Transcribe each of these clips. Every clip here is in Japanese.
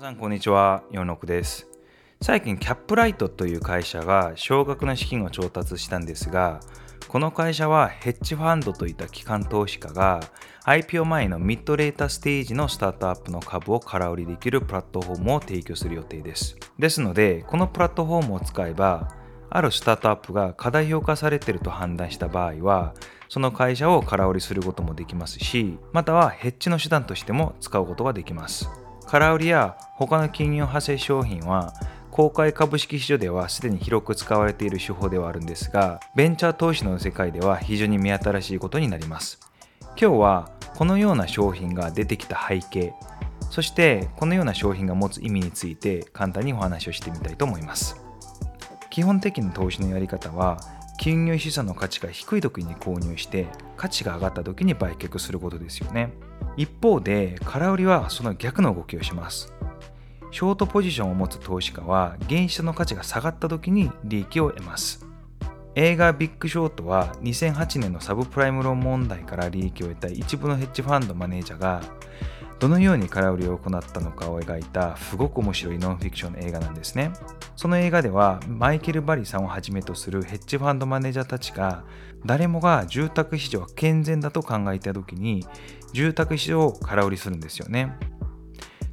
さんこんにちは、ヨノクです。最近キャップライトという会社が少額の資金を調達したんですが、この会社はヘッジファンドといった機関投資家が IPO 前のミッドレータステージのスタートアップの株を空売りできるプラットフォームを提供する予定です。ですので、このプラットフォームを使えば、あるスタートアップが過大評価されていると判断した場合は、その会社を空売りすることもできますし、またはヘッジの手段としても使うことができます。空売りや他の金融派生商品は公開株式市場ではすでに広く使われている手法ではあるんですがベンチャー投資の世界では非常に目新しいことになります。今日はこのような商品が出てきた背景そしてこのような商品が持つ意味について簡単にお話をしてみたいと思います。基本的な投資のやり方は金融資産の価値が低い時に購入して価値が上がった時に売却することですよね。一方で空売りはその逆の動きをします。ショートポジションを持つ投資家は原資の価値が下がった時に利益を得ます。映画ビッグショートは2008年のサブプライムローン問題から利益を得た一部のヘッジファンドマネージャーがどのように空売りを行ったのかを描いたすごく面白いノンフィクションの映画なんですね。その映画ではマイケル・バリさんをはじめとするヘッジファンドマネージャーたちが誰もが住宅市場は健全だと考えた時に住宅市場を空売りするんですよね。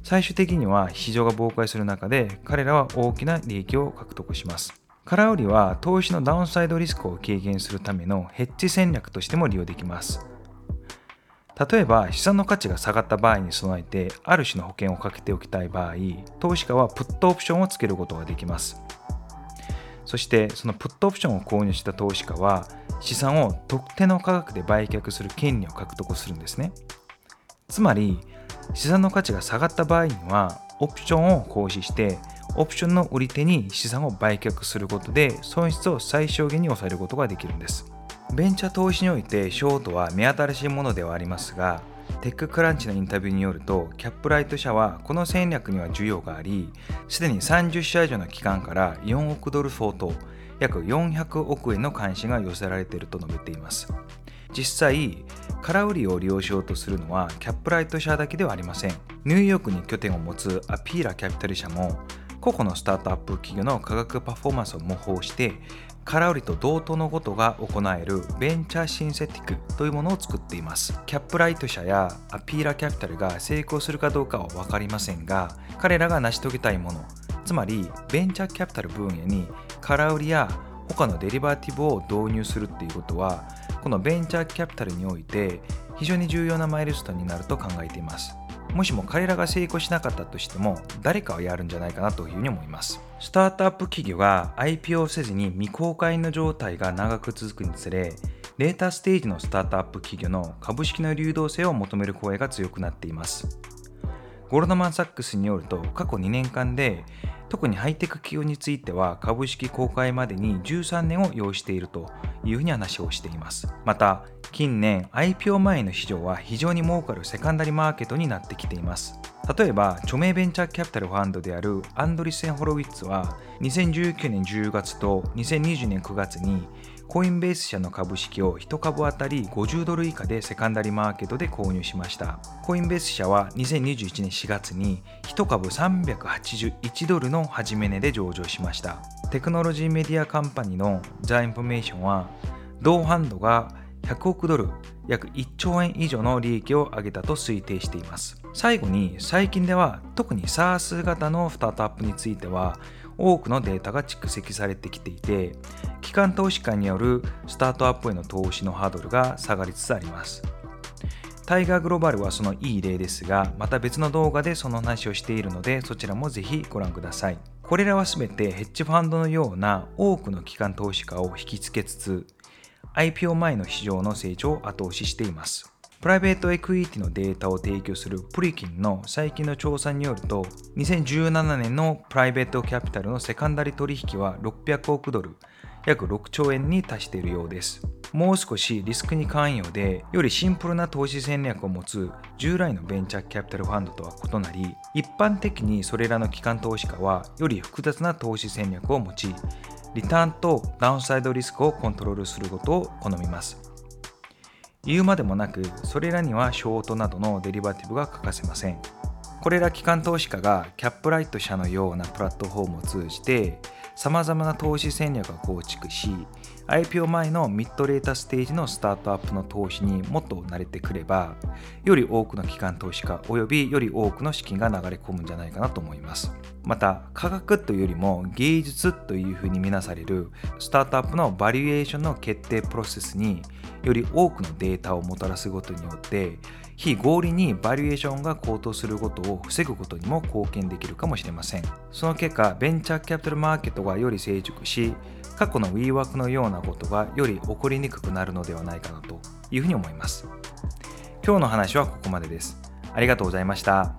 最終的には市場が崩壊する中で彼らは大きな利益を獲得します。空売りは投資のダウンサイドリスクを軽減するためのヘッジ戦略としても利用できます。例えば資産の価値が下がった場合に備えてある種の保険をかけておきたい場合投資家はプットオプションをつけることができます。そしてそのプットオプションを購入した投資家は資産を特定の価格で売却する権利を獲得するんですね。つまり資産の価値が下がった場合にはオプションを行使してオプションの売り手に資産を売却することで損失を最小限に抑えることができるんです。ベンチャー投資においてショートは目新しいものではありますがテッククランチのインタビューによるとキャップライト社はこの戦略には需要がありすでに30社以上の機関から4億ドル相当約400億円の関心が寄せられていると述べています。実際空売りを利用しようとするのはキャップライト社だけではありません。ニューヨークに拠点を持つアピーラキャピタル社も個々のスタートアップ企業の価格パフォーマンスを模倣して空売りと同等のことが行えるベンチャーシンセティックというものを作っています。キャップライト社やアピーラキャピタルが成功するかどうかは分かりませんが、彼らが成し遂げたいもの、つまりベンチャーキャピタル分野に空売りや他のデリバティブを導入するっていうことは、このベンチャーキャピタルにおいて非常に重要なマイルストになると考えています。もしも彼らが成功しなかったとしても誰かはやるんじゃないかなというふうに思います。スタートアップ企業が IPO せずに未公開の状態が長く続くにつれレーターステージのスタートアップ企業の株式の流動性を求める声が強くなっています。ゴールドマン・サックスによると過去2年間で特にハイテク企業については株式公開までに13年を要しているというふうに話をしています。また近年 IPO 前の市場は非常に儲かるセカンダリマーケットになってきています例えば著名ベンチャーキャピタルファンドであるアンドリセン・ホロウィッツは2019年10月と2020年9月にコインベース社の株式を1株当たり50ドル以下でセカンダリマーケットで購入しました。コインベース社は2021年4月に1株381ドルの始め値で上場しました。テクノロジーメディアカンパニーのザ・インフォメーションは同ファンドが100億ドル約1兆円以上の利益を上げたと推定しています。最後に最近では特に SARS 型のスタートアップについては多くのデータが蓄積されてきていて機関投資家によるスタートアップへの投資のハードルが下がりつつあります。タイガーグローバルはそのいい例ですがまた別の動画でその話をしているのでそちらもぜひご覧ください。これらは全てヘッジファンドのような多くの機関投資家を引きつけつつ IPO 前の市場の成長を後押ししていますプライベートエクイティのデータを提供するプリキンの最近の調査によると、2017年のプライベートキャピタルのセカンダリ取引は600億ドル、約6兆円に達しているようです。もう少しリスクに関与で、よりシンプルな投資戦略を持つ従来のベンチャーキャピタルファンドとは異なり、一般的にそれらの機関投資家はより複雑な投資戦略を持ち、リターンとダウンサイドリスクをコントロールすることを好みます。言うまでもなく、それらにはショートなどのデリバティブが欠かせません。これら機関投資家がキャップライト社のようなプラットフォームを通じてさまざまな投資戦略を構築し IPO 前のミッドレータステージのスタートアップの投資にもっと慣れてくればより多くの機関投資家およびより多くの資金が流れ込むんじゃないかなと思います。また価格というよりも芸術というふうに見なされるスタートアップのバリエーションの決定プロセスにより多くのデータをもたらすことによって非合理にバリエーションが高騰することを防ぐことにも貢献できるかもしれません。その結果ベンチャーキャピタルマーケットがより成熟し過去の WeWork のようなことがより起こりにくくなるのではないかなというふうに思います。今日の話はここまでです。ありがとうございました。